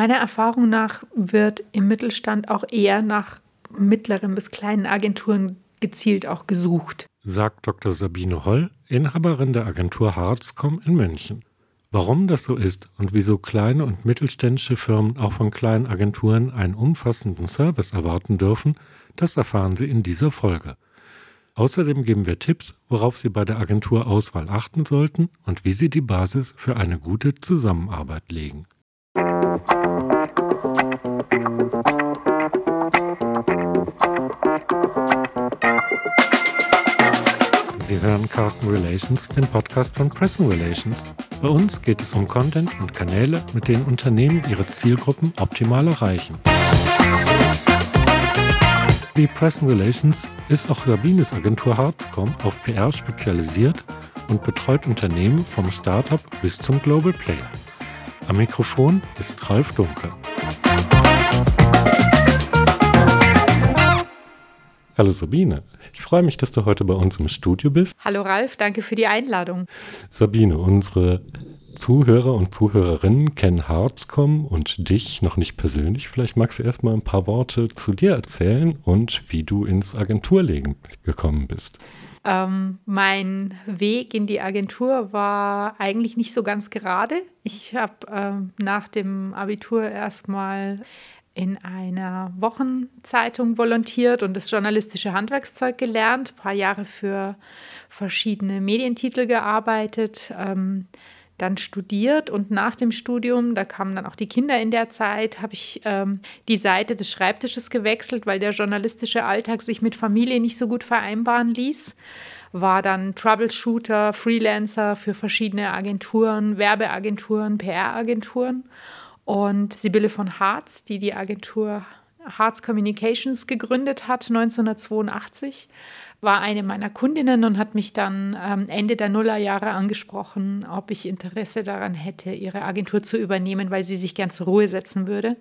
Meiner Erfahrung nach wird im Mittelstand auch eher nach mittleren bis kleinen Agenturen gezielt auch gesucht. Sagt Dr. Sabine Holl, Inhaberin der Agentur Harzcom in München. Warum das so ist und wieso kleine und mittelständische Firmen auch von kleinen Agenturen einen umfassenden Service erwarten dürfen, das erfahren Sie in dieser Folge. Außerdem geben wir Tipps, worauf Sie bei der Agenturauswahl achten sollten und wie Sie die Basis für eine gute Zusammenarbeit legen. Sie hören Carsten Relations, den Podcast von Press Relations. Bei uns geht es um Content und Kanäle, mit denen Unternehmen ihre Zielgruppen optimal erreichen. Wie Press Relations ist auch Sabines Agentur Harzcom auf PR spezialisiert und betreut Unternehmen vom Startup bis zum Global Player. Am Mikrofon ist Ralf Dunker. Hallo Sabine, ich freue mich, dass du heute bei uns im Studio bist. Hallo Ralf, danke für die Einladung. Sabine, unsere Zuhörer und Zuhörerinnen kennen Harzcom und dich noch nicht persönlich. Vielleicht magst du erst mal ein paar Worte zu dir erzählen und wie du ins Agenturlegen gekommen bist. Ähm, mein Weg in die Agentur war eigentlich nicht so ganz gerade. Ich habe ähm, nach dem Abitur erstmal in einer Wochenzeitung volontiert und das journalistische Handwerkszeug gelernt, ein paar Jahre für verschiedene Medientitel gearbeitet, ähm, dann studiert und nach dem Studium, da kamen dann auch die Kinder in der Zeit, habe ich ähm, die Seite des Schreibtisches gewechselt, weil der journalistische Alltag sich mit Familie nicht so gut vereinbaren ließ. War dann Troubleshooter, Freelancer für verschiedene Agenturen, Werbeagenturen, PR-Agenturen und Sibylle von Harz, die die Agentur Harz Communications gegründet hat, 1982, war eine meiner Kundinnen und hat mich dann ähm, Ende der Nullerjahre angesprochen, ob ich Interesse daran hätte, ihre Agentur zu übernehmen, weil sie sich gern zur Ruhe setzen würde.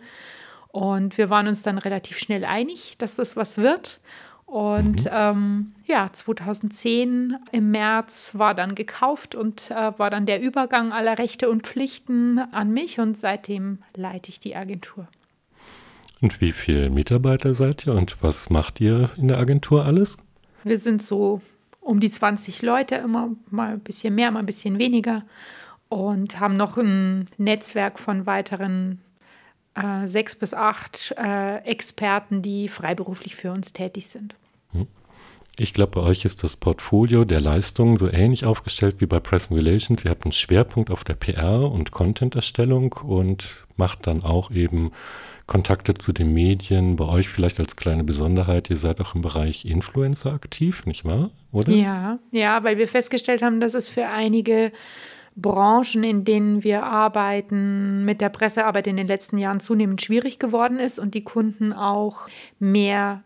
Und wir waren uns dann relativ schnell einig, dass das was wird. Und mhm. ähm, ja, 2010 im März war dann gekauft und äh, war dann der Übergang aller Rechte und Pflichten an mich und seitdem leite ich die Agentur. Und wie viele Mitarbeiter seid ihr und was macht ihr in der Agentur alles? Wir sind so um die 20 Leute, immer mal ein bisschen mehr, mal ein bisschen weniger und haben noch ein Netzwerk von weiteren äh, sechs bis acht äh, Experten, die freiberuflich für uns tätig sind. Hm. Ich glaube, bei euch ist das Portfolio der Leistungen so ähnlich aufgestellt wie bei Press Relations. Ihr habt einen Schwerpunkt auf der PR und Content-Erstellung und macht dann auch eben Kontakte zu den Medien. Bei euch vielleicht als kleine Besonderheit, ihr seid auch im Bereich Influencer aktiv, nicht wahr? Oder? Ja, ja, weil wir festgestellt haben, dass es für einige Branchen, in denen wir arbeiten, mit der Pressearbeit in den letzten Jahren zunehmend schwierig geworden ist und die Kunden auch mehr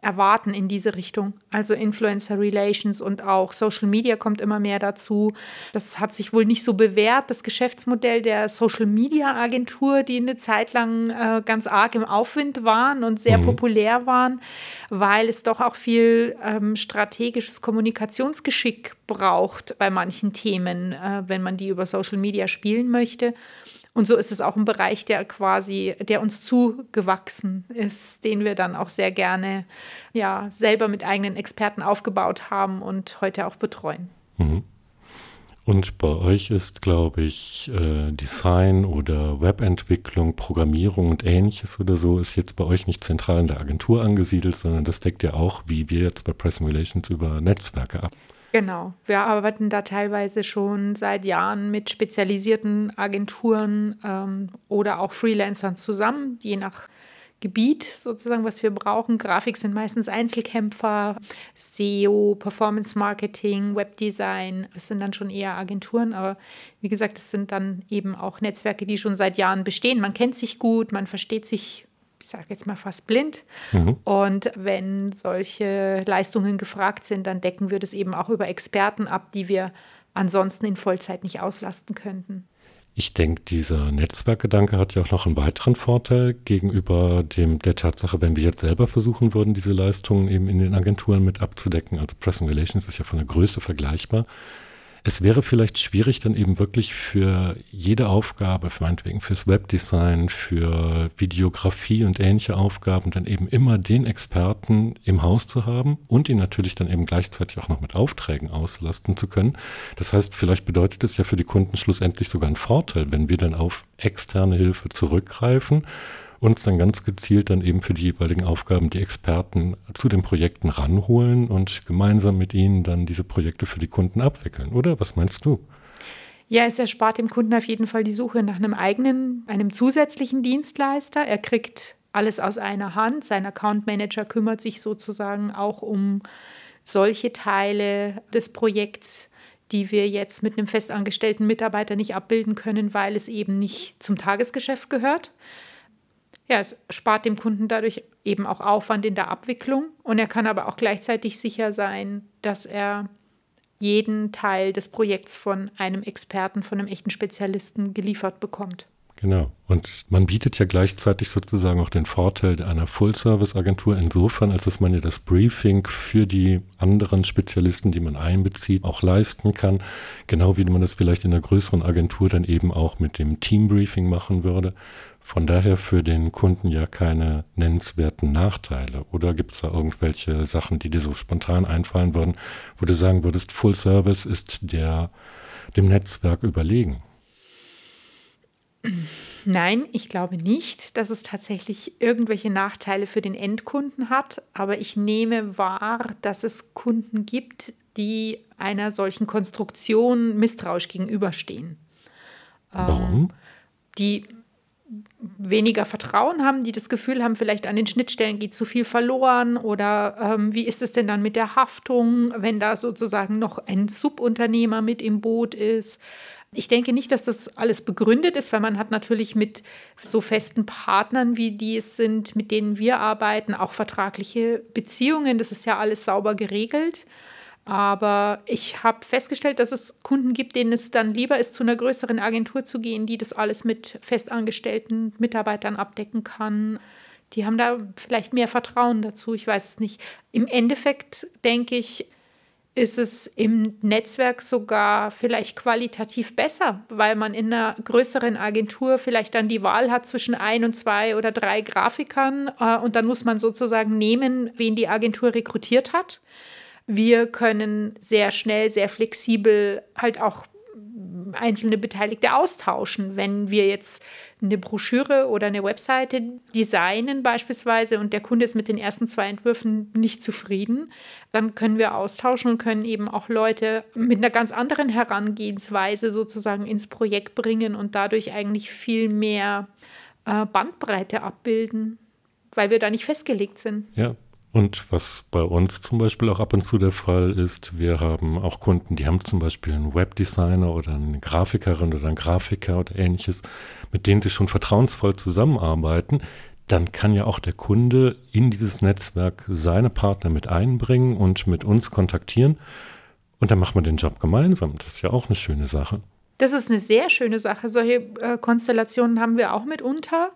erwarten in diese Richtung. Also Influencer Relations und auch Social Media kommt immer mehr dazu. Das hat sich wohl nicht so bewährt, das Geschäftsmodell der Social Media Agentur, die eine Zeit lang äh, ganz arg im Aufwind waren und sehr mhm. populär waren, weil es doch auch viel ähm, strategisches Kommunikationsgeschick braucht bei manchen Themen, äh, wenn man die über Social Media spielen möchte. Und so ist es auch ein Bereich, der quasi, der uns zugewachsen ist, den wir dann auch sehr gerne ja, selber mit eigenen Experten aufgebaut haben und heute auch betreuen. Mhm. Und bei euch ist, glaube ich, äh, Design oder Webentwicklung, Programmierung und ähnliches oder so, ist jetzt bei euch nicht zentral in der Agentur angesiedelt, sondern das deckt ja auch, wie wir jetzt bei Press Relations, über Netzwerke ab. Genau, wir arbeiten da teilweise schon seit Jahren mit spezialisierten Agenturen ähm, oder auch Freelancern zusammen, je nach Gebiet sozusagen, was wir brauchen. Grafik sind meistens Einzelkämpfer, SEO, Performance Marketing, Webdesign, das sind dann schon eher Agenturen, aber wie gesagt, das sind dann eben auch Netzwerke, die schon seit Jahren bestehen. Man kennt sich gut, man versteht sich ich sage jetzt mal fast blind. Mhm. Und wenn solche Leistungen gefragt sind, dann decken wir das eben auch über Experten ab, die wir ansonsten in Vollzeit nicht auslasten könnten. Ich denke, dieser Netzwerkgedanke hat ja auch noch einen weiteren Vorteil gegenüber dem, der Tatsache, wenn wir jetzt selber versuchen würden, diese Leistungen eben in den Agenturen mit abzudecken. Also Press Relations ist ja von der Größe vergleichbar. Es wäre vielleicht schwierig, dann eben wirklich für jede Aufgabe, meinetwegen fürs Webdesign, für Videografie und ähnliche Aufgaben, dann eben immer den Experten im Haus zu haben und ihn natürlich dann eben gleichzeitig auch noch mit Aufträgen auslasten zu können. Das heißt, vielleicht bedeutet es ja für die Kunden schlussendlich sogar einen Vorteil, wenn wir dann auf externe Hilfe zurückgreifen uns dann ganz gezielt dann eben für die jeweiligen Aufgaben die Experten zu den Projekten ranholen und gemeinsam mit ihnen dann diese Projekte für die Kunden abwickeln, oder? Was meinst du? Ja, es erspart dem Kunden auf jeden Fall die Suche nach einem eigenen, einem zusätzlichen Dienstleister. Er kriegt alles aus einer Hand. Sein Account Manager kümmert sich sozusagen auch um solche Teile des Projekts, die wir jetzt mit einem festangestellten Mitarbeiter nicht abbilden können, weil es eben nicht zum Tagesgeschäft gehört ja, es spart dem Kunden dadurch eben auch Aufwand in der Abwicklung und er kann aber auch gleichzeitig sicher sein, dass er jeden Teil des Projekts von einem Experten, von einem echten Spezialisten geliefert bekommt. Genau. Und man bietet ja gleichzeitig sozusagen auch den Vorteil einer Full-Service-Agentur insofern, als dass man ja das Briefing für die anderen Spezialisten, die man einbezieht, auch leisten kann. Genau wie man das vielleicht in einer größeren Agentur dann eben auch mit dem Team-Briefing machen würde. Von daher für den Kunden ja keine nennenswerten Nachteile. Oder gibt es da irgendwelche Sachen, die dir so spontan einfallen würden, wo du sagen würdest, Full Service ist der, dem Netzwerk überlegen? Nein, ich glaube nicht, dass es tatsächlich irgendwelche Nachteile für den Endkunden hat. Aber ich nehme wahr, dass es Kunden gibt, die einer solchen Konstruktion misstrauisch gegenüberstehen. Warum? Ähm, die weniger Vertrauen haben, die das Gefühl haben, vielleicht an den Schnittstellen geht zu viel verloren oder ähm, wie ist es denn dann mit der Haftung, wenn da sozusagen noch ein Subunternehmer mit im Boot ist. Ich denke nicht, dass das alles begründet ist, weil man hat natürlich mit so festen Partnern, wie die es sind, mit denen wir arbeiten, auch vertragliche Beziehungen. Das ist ja alles sauber geregelt. Aber ich habe festgestellt, dass es Kunden gibt, denen es dann lieber ist, zu einer größeren Agentur zu gehen, die das alles mit festangestellten Mitarbeitern abdecken kann. Die haben da vielleicht mehr Vertrauen dazu, ich weiß es nicht. Im Endeffekt denke ich, ist es im Netzwerk sogar vielleicht qualitativ besser, weil man in einer größeren Agentur vielleicht dann die Wahl hat zwischen ein und zwei oder drei Grafikern äh, und dann muss man sozusagen nehmen, wen die Agentur rekrutiert hat. Wir können sehr schnell, sehr flexibel halt auch einzelne Beteiligte austauschen. Wenn wir jetzt eine Broschüre oder eine Webseite designen beispielsweise und der Kunde ist mit den ersten zwei Entwürfen nicht zufrieden, dann können wir austauschen und können eben auch Leute mit einer ganz anderen Herangehensweise sozusagen ins Projekt bringen und dadurch eigentlich viel mehr äh, Bandbreite abbilden, weil wir da nicht festgelegt sind. Ja, und was bei uns zum Beispiel auch ab und zu der Fall ist, wir haben auch Kunden, die haben zum Beispiel einen Webdesigner oder eine Grafikerin oder einen Grafiker oder ähnliches, mit denen sie schon vertrauensvoll zusammenarbeiten. Dann kann ja auch der Kunde in dieses Netzwerk seine Partner mit einbringen und mit uns kontaktieren. Und dann machen wir den Job gemeinsam. Das ist ja auch eine schöne Sache. Das ist eine sehr schöne Sache. Solche äh, Konstellationen haben wir auch mitunter.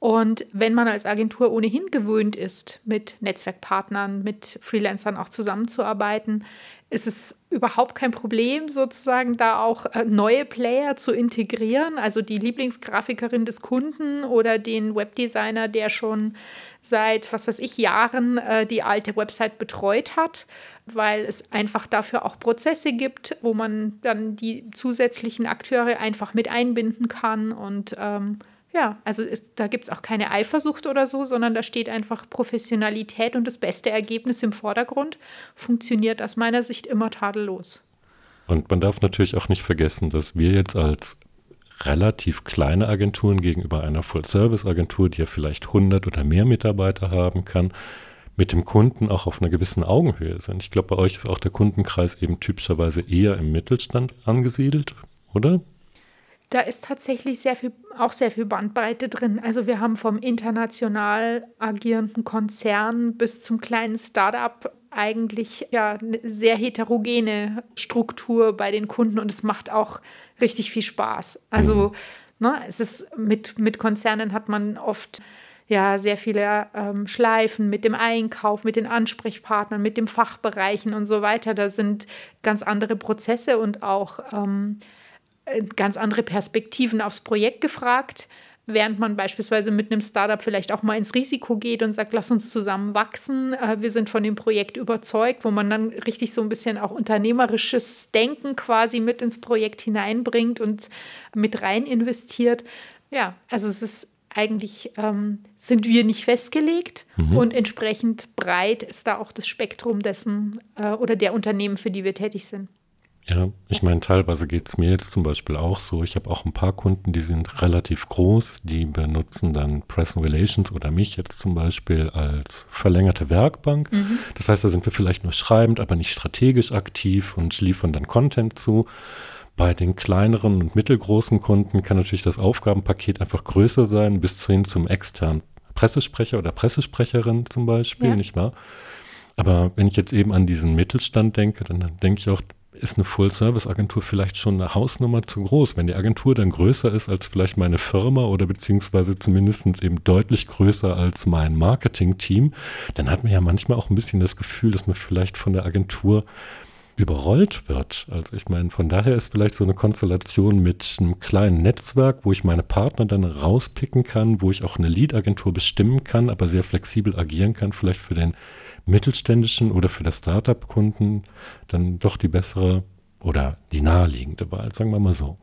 Und wenn man als Agentur ohnehin gewöhnt ist, mit Netzwerkpartnern, mit Freelancern auch zusammenzuarbeiten, ist es überhaupt kein Problem, sozusagen da auch äh, neue Player zu integrieren. Also die Lieblingsgrafikerin des Kunden oder den Webdesigner, der schon seit, was weiß ich, Jahren äh, die alte Website betreut hat, weil es einfach dafür auch Prozesse gibt, wo man dann die zusätzlichen Akteure einfach mit einbinden kann und ähm, ja, also ist, da gibt es auch keine Eifersucht oder so, sondern da steht einfach Professionalität und das beste Ergebnis im Vordergrund. Funktioniert aus meiner Sicht immer tadellos. Und man darf natürlich auch nicht vergessen, dass wir jetzt als relativ kleine Agenturen gegenüber einer Full-Service-Agentur, die ja vielleicht 100 oder mehr Mitarbeiter haben kann, mit dem Kunden auch auf einer gewissen Augenhöhe sind. Ich glaube, bei euch ist auch der Kundenkreis eben typischerweise eher im Mittelstand angesiedelt, oder? Da ist tatsächlich sehr viel, auch sehr viel Bandbreite drin. Also wir haben vom international agierenden Konzern bis zum kleinen Startup eigentlich ja eine sehr heterogene Struktur bei den Kunden und es macht auch richtig viel Spaß. Also ne, es ist mit, mit Konzernen hat man oft ja sehr viele ähm, Schleifen mit dem Einkauf, mit den Ansprechpartnern, mit den Fachbereichen und so weiter. Da sind ganz andere Prozesse und auch ähm, äh, ganz andere Perspektiven aufs Projekt gefragt während man beispielsweise mit einem Startup vielleicht auch mal ins Risiko geht und sagt, lass uns zusammen wachsen, äh, wir sind von dem Projekt überzeugt, wo man dann richtig so ein bisschen auch unternehmerisches Denken quasi mit ins Projekt hineinbringt und mit rein investiert. Ja, also es ist eigentlich, ähm, sind wir nicht festgelegt mhm. und entsprechend breit ist da auch das Spektrum dessen äh, oder der Unternehmen, für die wir tätig sind. Ja, ich meine, teilweise geht es mir jetzt zum Beispiel auch so. Ich habe auch ein paar Kunden, die sind relativ groß, die benutzen dann Press Relations oder mich jetzt zum Beispiel als verlängerte Werkbank. Mhm. Das heißt, da sind wir vielleicht nur schreibend, aber nicht strategisch aktiv und liefern dann Content zu. Bei den kleineren und mittelgroßen Kunden kann natürlich das Aufgabenpaket einfach größer sein, bis hin zum externen Pressesprecher oder Pressesprecherin zum Beispiel, ja. nicht wahr? Aber wenn ich jetzt eben an diesen Mittelstand denke, dann denke ich auch, ist eine Full-Service-Agentur vielleicht schon eine Hausnummer zu groß. Wenn die Agentur dann größer ist als vielleicht meine Firma oder beziehungsweise zumindest eben deutlich größer als mein Marketing-Team, dann hat man ja manchmal auch ein bisschen das Gefühl, dass man vielleicht von der Agentur überrollt wird. Also ich meine, von daher ist vielleicht so eine Konstellation mit einem kleinen Netzwerk, wo ich meine Partner dann rauspicken kann, wo ich auch eine Lead-Agentur bestimmen kann, aber sehr flexibel agieren kann, vielleicht für den mittelständischen oder für das Startup-Kunden dann doch die bessere oder die naheliegende Wahl, sagen wir mal so.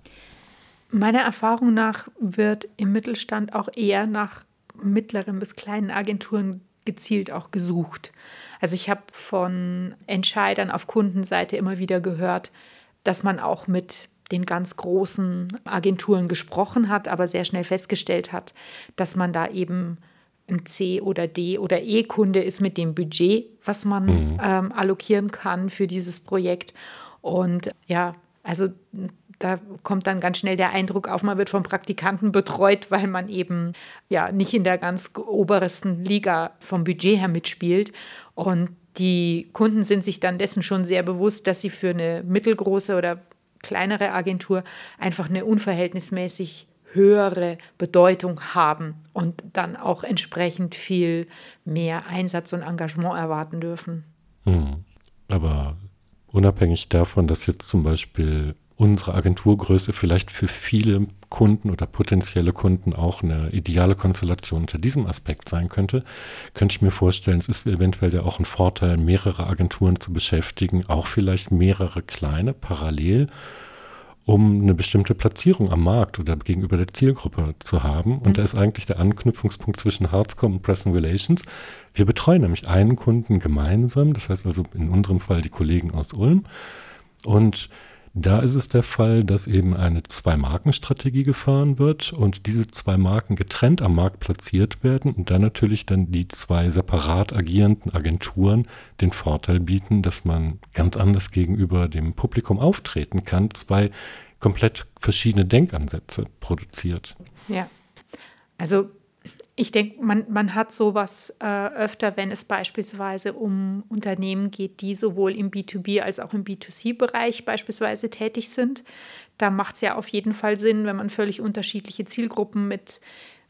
Meiner Erfahrung nach wird im Mittelstand auch eher nach mittleren bis kleinen Agenturen gezielt auch gesucht. Also ich habe von Entscheidern auf Kundenseite immer wieder gehört, dass man auch mit den ganz großen Agenturen gesprochen hat, aber sehr schnell festgestellt hat, dass man da eben ein C- oder D- oder E-Kunde ist mit dem Budget, was man mhm. ähm, allokieren kann für dieses Projekt. Und ja, also da kommt dann ganz schnell der Eindruck auf, man wird vom Praktikanten betreut, weil man eben ja nicht in der ganz obersten Liga vom Budget her mitspielt. Und die Kunden sind sich dann dessen schon sehr bewusst, dass sie für eine mittelgroße oder kleinere Agentur einfach eine unverhältnismäßig höhere Bedeutung haben und dann auch entsprechend viel mehr Einsatz und Engagement erwarten dürfen. Hm. Aber unabhängig davon, dass jetzt zum Beispiel unsere Agenturgröße vielleicht für viele Kunden oder potenzielle Kunden auch eine ideale Konstellation unter diesem Aspekt sein könnte, könnte ich mir vorstellen, es ist eventuell ja auch ein Vorteil, mehrere Agenturen zu beschäftigen, auch vielleicht mehrere kleine parallel, um eine bestimmte Platzierung am Markt oder gegenüber der Zielgruppe zu haben. Und mhm. da ist eigentlich der Anknüpfungspunkt zwischen Hardscom und Press Relations. Wir betreuen nämlich einen Kunden gemeinsam, das heißt also in unserem Fall die Kollegen aus Ulm. Und da ist es der Fall, dass eben eine Zwei-Marken-Strategie gefahren wird und diese zwei Marken getrennt am Markt platziert werden und dann natürlich dann die zwei separat agierenden Agenturen den Vorteil bieten, dass man ganz anders gegenüber dem Publikum auftreten kann, zwei komplett verschiedene Denkansätze produziert. Ja. Also ich denke, man, man hat sowas äh, öfter, wenn es beispielsweise um Unternehmen geht, die sowohl im B2B als auch im B2C-Bereich beispielsweise tätig sind. Da macht es ja auf jeden Fall Sinn, wenn man völlig unterschiedliche Zielgruppen mit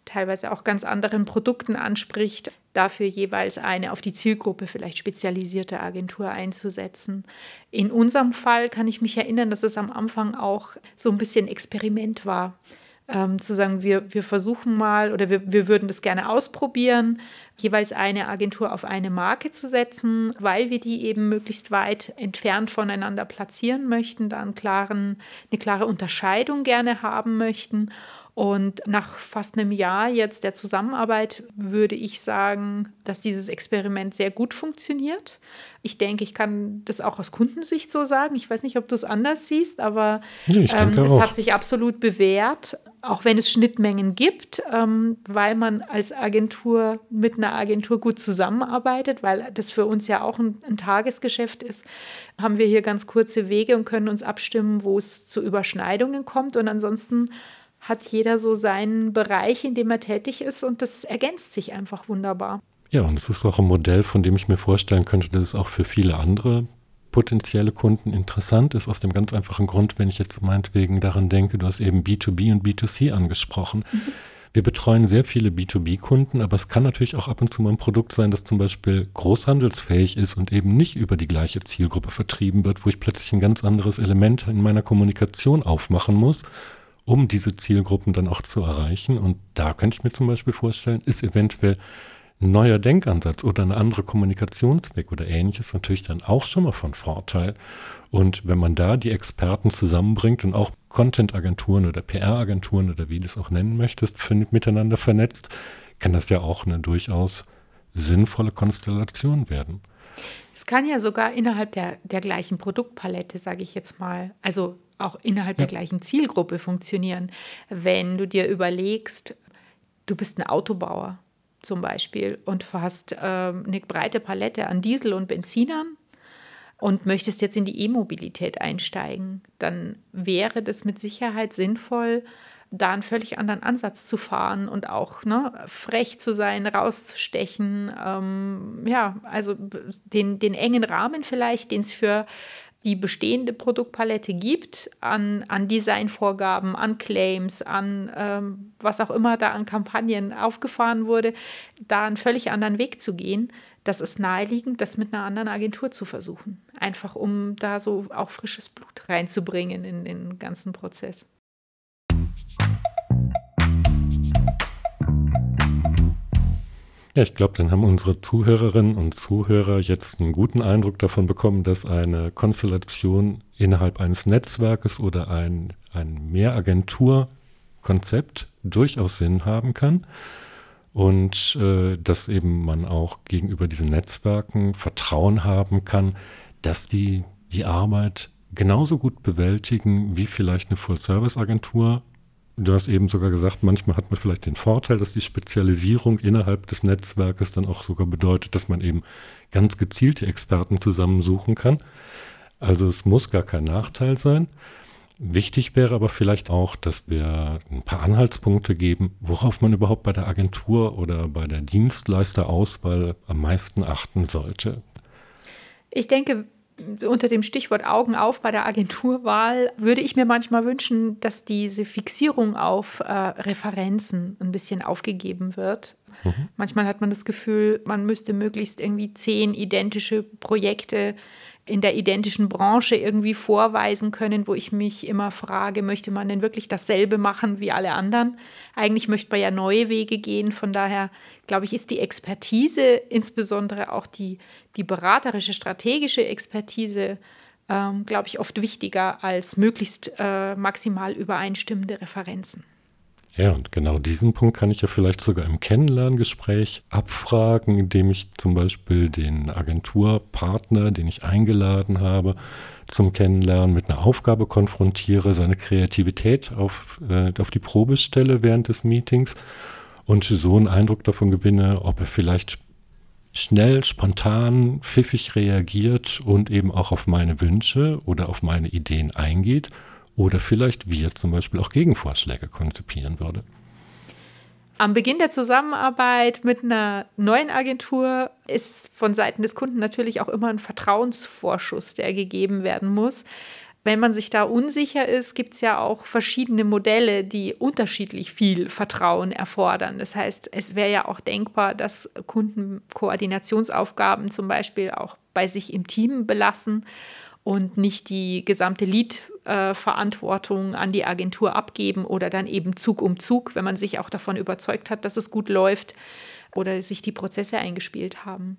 teilweise auch ganz anderen Produkten anspricht, dafür jeweils eine auf die Zielgruppe vielleicht spezialisierte Agentur einzusetzen. In unserem Fall kann ich mich erinnern, dass es am Anfang auch so ein bisschen Experiment war ähm, zu sagen, wir, wir versuchen mal oder wir, wir würden das gerne ausprobieren, jeweils eine Agentur auf eine Marke zu setzen, weil wir die eben möglichst weit entfernt voneinander platzieren möchten, da einen klaren, eine klare Unterscheidung gerne haben möchten. Und nach fast einem Jahr jetzt der Zusammenarbeit würde ich sagen, dass dieses Experiment sehr gut funktioniert. Ich denke, ich kann das auch aus Kundensicht so sagen. Ich weiß nicht, ob du es anders siehst, aber ähm, es auch. hat sich absolut bewährt, auch wenn es Schnittmengen gibt, ähm, weil man als Agentur mit einer Agentur gut zusammenarbeitet, weil das für uns ja auch ein, ein Tagesgeschäft ist, haben wir hier ganz kurze Wege und können uns abstimmen, wo es zu Überschneidungen kommt. Und ansonsten hat jeder so seinen Bereich, in dem er tätig ist und das ergänzt sich einfach wunderbar. Ja, und es ist auch ein Modell, von dem ich mir vorstellen könnte, dass es auch für viele andere potenzielle Kunden interessant ist, aus dem ganz einfachen Grund, wenn ich jetzt meinetwegen daran denke, du hast eben B2B und B2C angesprochen. Mhm. Wir betreuen sehr viele B2B-Kunden, aber es kann natürlich auch ab und zu mal ein Produkt sein, das zum Beispiel großhandelsfähig ist und eben nicht über die gleiche Zielgruppe vertrieben wird, wo ich plötzlich ein ganz anderes Element in meiner Kommunikation aufmachen muss, um diese Zielgruppen dann auch zu erreichen. Und da könnte ich mir zum Beispiel vorstellen, ist eventuell ein neuer Denkansatz oder ein anderer Kommunikationsweg oder ähnliches natürlich dann auch schon mal von Vorteil. Und wenn man da die Experten zusammenbringt und auch Content-Agenturen oder PR-Agenturen oder wie du es auch nennen möchtest, miteinander vernetzt, kann das ja auch eine durchaus sinnvolle Konstellation werden. Es kann ja sogar innerhalb der, der gleichen Produktpalette, sage ich jetzt mal, also auch innerhalb ja. der gleichen Zielgruppe funktionieren. Wenn du dir überlegst, du bist ein Autobauer zum Beispiel und hast ähm, eine breite Palette an Diesel und Benzinern und möchtest jetzt in die E-Mobilität einsteigen, dann wäre das mit Sicherheit sinnvoll, da einen völlig anderen Ansatz zu fahren und auch ne, frech zu sein, rauszustechen. Ähm, ja, also den, den engen Rahmen vielleicht, den es für die bestehende Produktpalette gibt, an, an Designvorgaben, an Claims, an ähm, was auch immer da an Kampagnen aufgefahren wurde, da einen völlig anderen Weg zu gehen, das ist naheliegend, das mit einer anderen Agentur zu versuchen. Einfach um da so auch frisches Blut reinzubringen in den ganzen Prozess. Ja, ich glaube, dann haben unsere Zuhörerinnen und Zuhörer jetzt einen guten Eindruck davon bekommen, dass eine Konstellation innerhalb eines Netzwerkes oder ein, ein Mehragenturkonzept durchaus Sinn haben kann. Und äh, dass eben man auch gegenüber diesen Netzwerken Vertrauen haben kann, dass die die Arbeit genauso gut bewältigen wie vielleicht eine Full-Service-Agentur Du hast eben sogar gesagt, manchmal hat man vielleicht den Vorteil, dass die Spezialisierung innerhalb des Netzwerkes dann auch sogar bedeutet, dass man eben ganz gezielte Experten zusammensuchen kann. Also es muss gar kein Nachteil sein. Wichtig wäre aber vielleicht auch, dass wir ein paar Anhaltspunkte geben, worauf man überhaupt bei der Agentur oder bei der Dienstleisterauswahl am meisten achten sollte. Ich denke, unter dem Stichwort Augen auf bei der Agenturwahl würde ich mir manchmal wünschen, dass diese Fixierung auf äh, Referenzen ein bisschen aufgegeben wird. Mhm. Manchmal hat man das Gefühl, man müsste möglichst irgendwie zehn identische Projekte in der identischen Branche irgendwie vorweisen können, wo ich mich immer frage, möchte man denn wirklich dasselbe machen wie alle anderen? Eigentlich möchte man ja neue Wege gehen. Von daher, glaube ich, ist die Expertise, insbesondere auch die, die beraterische, strategische Expertise, ähm, glaube ich, oft wichtiger als möglichst äh, maximal übereinstimmende Referenzen. Ja, und genau diesen Punkt kann ich ja vielleicht sogar im Kennenlerngespräch abfragen, indem ich zum Beispiel den Agenturpartner, den ich eingeladen habe, zum Kennenlernen mit einer Aufgabe konfrontiere, seine Kreativität auf, äh, auf die Probe stelle während des Meetings und so einen Eindruck davon gewinne, ob er vielleicht schnell, spontan, pfiffig reagiert und eben auch auf meine Wünsche oder auf meine Ideen eingeht oder vielleicht wir zum Beispiel auch Gegenvorschläge konzipieren würde. Am Beginn der Zusammenarbeit mit einer neuen Agentur ist von Seiten des Kunden natürlich auch immer ein Vertrauensvorschuss, der gegeben werden muss. Wenn man sich da unsicher ist, gibt es ja auch verschiedene Modelle, die unterschiedlich viel Vertrauen erfordern. Das heißt, es wäre ja auch denkbar, dass Kunden Koordinationsaufgaben zum Beispiel auch bei sich im Team belassen und nicht die gesamte Lead äh, Verantwortung an die Agentur abgeben oder dann eben Zug um Zug, wenn man sich auch davon überzeugt hat, dass es gut läuft oder sich die Prozesse eingespielt haben.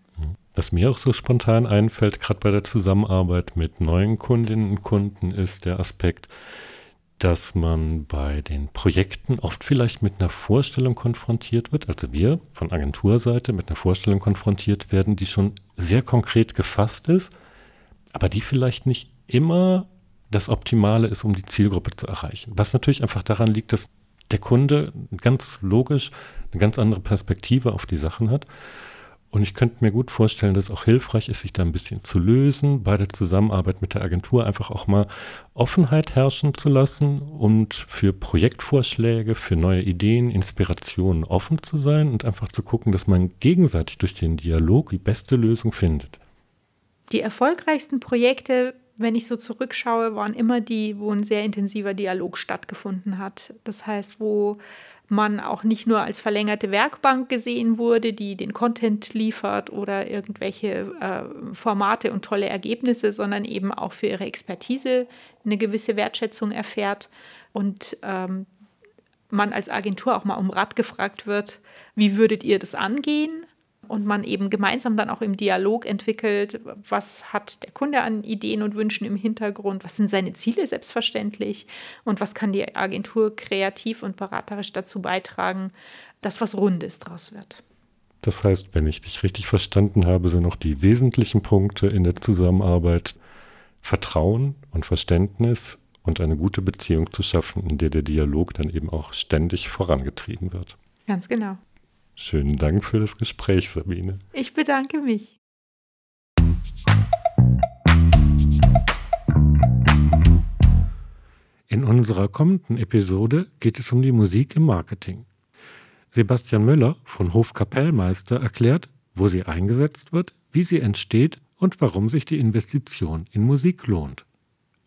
Was mir auch so spontan einfällt, gerade bei der Zusammenarbeit mit neuen Kundinnen und Kunden, ist der Aspekt, dass man bei den Projekten oft vielleicht mit einer Vorstellung konfrontiert wird, also wir von Agenturseite mit einer Vorstellung konfrontiert werden, die schon sehr konkret gefasst ist, aber die vielleicht nicht immer das Optimale ist, um die Zielgruppe zu erreichen. Was natürlich einfach daran liegt, dass der Kunde ganz logisch eine ganz andere Perspektive auf die Sachen hat. Und ich könnte mir gut vorstellen, dass es auch hilfreich ist, sich da ein bisschen zu lösen, bei der Zusammenarbeit mit der Agentur einfach auch mal Offenheit herrschen zu lassen und für Projektvorschläge, für neue Ideen, Inspirationen offen zu sein und einfach zu gucken, dass man gegenseitig durch den Dialog die beste Lösung findet. Die erfolgreichsten Projekte wenn ich so zurückschaue, waren immer die, wo ein sehr intensiver Dialog stattgefunden hat. Das heißt, wo man auch nicht nur als verlängerte Werkbank gesehen wurde, die den Content liefert oder irgendwelche äh, Formate und tolle Ergebnisse, sondern eben auch für ihre Expertise eine gewisse Wertschätzung erfährt und ähm, man als Agentur auch mal um Rat gefragt wird, wie würdet ihr das angehen? Und man eben gemeinsam dann auch im Dialog entwickelt, was hat der Kunde an Ideen und Wünschen im Hintergrund, was sind seine Ziele selbstverständlich und was kann die Agentur kreativ und beraterisch dazu beitragen, dass was Rundes draus wird. Das heißt, wenn ich dich richtig verstanden habe, sind noch die wesentlichen Punkte in der Zusammenarbeit Vertrauen und Verständnis und eine gute Beziehung zu schaffen, in der der Dialog dann eben auch ständig vorangetrieben wird. Ganz genau. Schönen Dank für das Gespräch, Sabine. Ich bedanke mich. In unserer kommenden Episode geht es um die Musik im Marketing. Sebastian Müller von Hofkapellmeister erklärt, wo sie eingesetzt wird, wie sie entsteht und warum sich die Investition in Musik lohnt.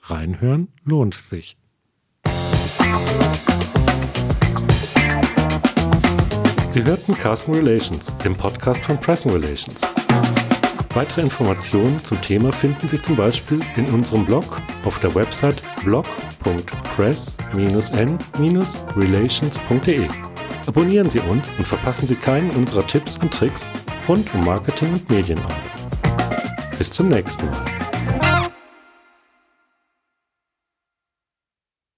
Reinhören lohnt sich. Sie hörten Carson Relations, dem Podcast von Pressing Relations. Weitere Informationen zum Thema finden Sie zum Beispiel in unserem Blog auf der Website blog.press-n-relations.de. Abonnieren Sie uns und verpassen Sie keinen unserer Tipps und Tricks rund um Marketing und Medienarbeit. Bis zum nächsten Mal.